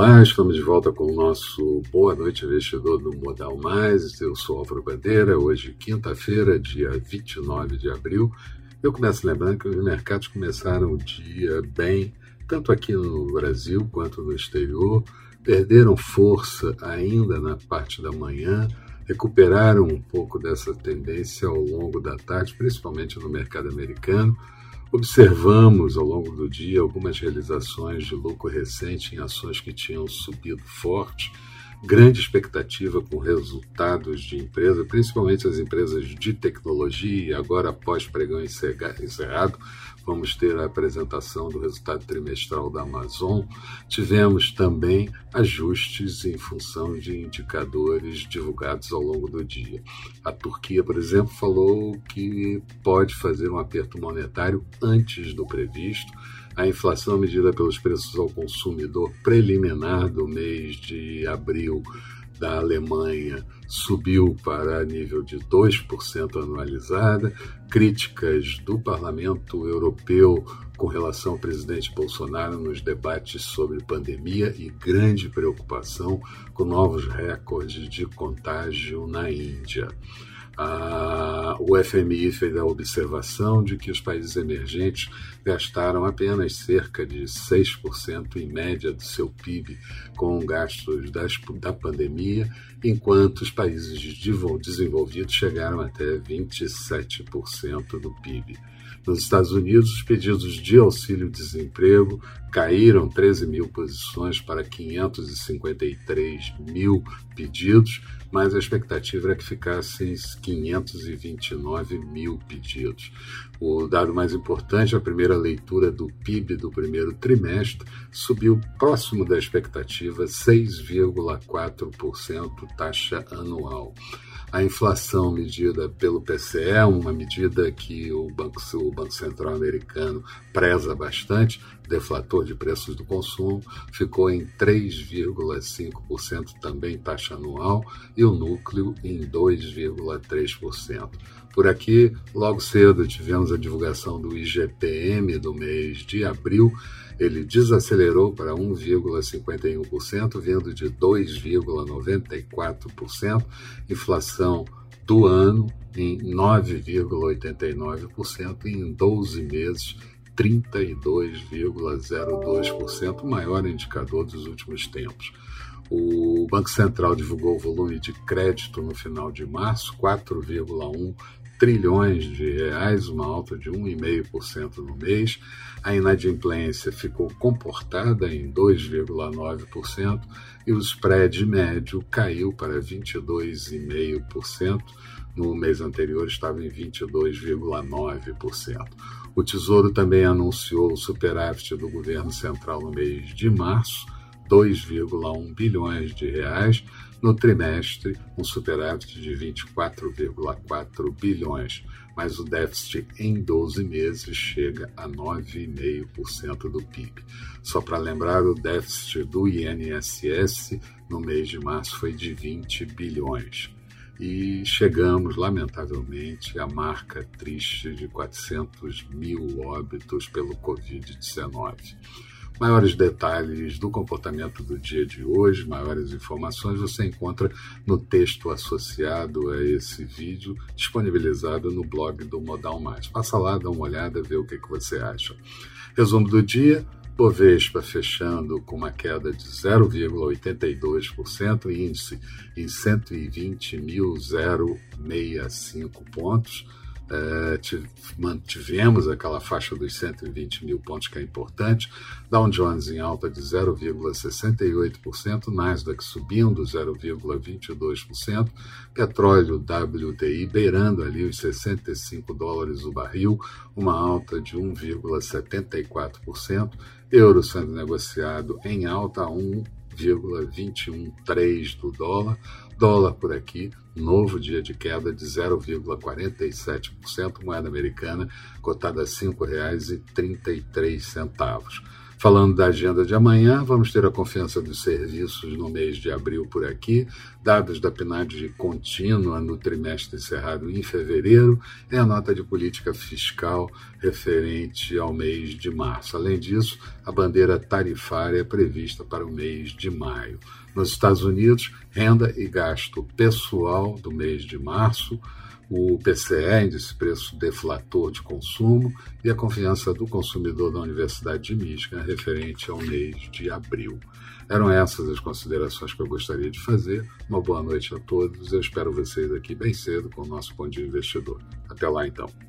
Olá, estamos de volta com o nosso Boa Noite Investidor do Modal Mais. Eu sou Álvaro Bandeira, hoje quinta-feira, dia 29 de abril. Eu começo lembrando que os mercados começaram o dia bem, tanto aqui no Brasil quanto no exterior, perderam força ainda na parte da manhã, recuperaram um pouco dessa tendência ao longo da tarde, principalmente no mercado americano Observamos ao longo do dia algumas realizações de lucro recente em ações que tinham subido forte, grande expectativa com resultados de empresa, principalmente as empresas de tecnologia, agora após pregão encerrado, vamos ter a apresentação do resultado trimestral da Amazon. Tivemos também ajustes em função de indicadores divulgados ao longo do dia. A Turquia, por exemplo, falou que pode fazer um aperto monetário antes do previsto. A inflação medida pelos preços ao consumidor preliminar do mês de abril da Alemanha subiu para nível de 2% anualizada, críticas do Parlamento Europeu com relação ao presidente Bolsonaro nos debates sobre pandemia e grande preocupação com novos recordes de contágio na Índia o FMI fez a observação de que os países emergentes gastaram apenas cerca de 6% em média do seu PIB com gastos das, da pandemia, enquanto os países desenvolvidos chegaram até 27% do PIB. Nos Estados Unidos, os pedidos de auxílio-desemprego caíram 13 mil posições para 553 mil pedidos, mas a expectativa era que ficassem 529 mil pedidos. O dado mais importante, a primeira leitura do PIB do primeiro trimestre, subiu próximo da expectativa, 6,4% taxa anual. A inflação medida pelo PCE, uma medida que o Banco, o Banco Central americano preza bastante, deflator de preços do consumo, ficou em 3,5% também taxa anual e o núcleo em 2,3%. Por aqui, logo cedo, tivemos a divulgação do IGPM do mês de abril. Ele desacelerou para 1,51%, vindo de 2,94%. Inflação do ano em 9,89% e em 12 meses 32,02%, o maior indicador dos últimos tempos. O Banco Central divulgou o volume de crédito no final de março, 4,1 trilhões de reais, uma alta de 1,5% no mês. A inadimplência ficou comportada em 2,9% e o spread médio caiu para 22,5%. No mês anterior estava em 22,9%. O Tesouro também anunciou o superávit do governo central no mês de março, 2,1 bilhões de reais, no trimestre, um superávit de 24,4 bilhões, mas o déficit em 12 meses chega a 9,5% do PIB. Só para lembrar, o déficit do INSS no mês de março foi de 20 bilhões. E chegamos, lamentavelmente, à marca triste de 400 mil óbitos pelo Covid-19. Maiores detalhes do comportamento do dia de hoje, maiores informações você encontra no texto associado a esse vídeo, disponibilizado no blog do Modal Mais. Passa lá, dá uma olhada, vê o que, que você acha. Resumo do dia: Bovespa fechando com uma queda de 0,82%, índice em 120.065 pontos é, mantivemos aquela faixa dos 120 mil pontos que é importante, Dow Jones em alta de 0,68%, Nasdaq subindo 0,22%, petróleo WTI beirando ali os 65 dólares o barril, uma alta de 1,74%, euro sendo negociado em alta a 1,213 do dólar, Dólar por aqui, novo dia de queda de 0,47%, moeda americana cotada a R$ 5,33. Falando da agenda de amanhã, vamos ter a confiança dos serviços no mês de abril por aqui, dados da PNAD contínua no trimestre encerrado em fevereiro e a nota de política fiscal referente ao mês de março. Além disso, a bandeira tarifária prevista para o mês de maio. Nos Estados Unidos, renda e gasto pessoal do mês de março o PCE, índice preço deflator de consumo, e a confiança do consumidor da Universidade de Michigan referente ao mês de abril. Eram essas as considerações que eu gostaria de fazer. Uma boa noite a todos. Eu espero vocês aqui bem cedo com o nosso Bom Dia Investidor. Até lá, então.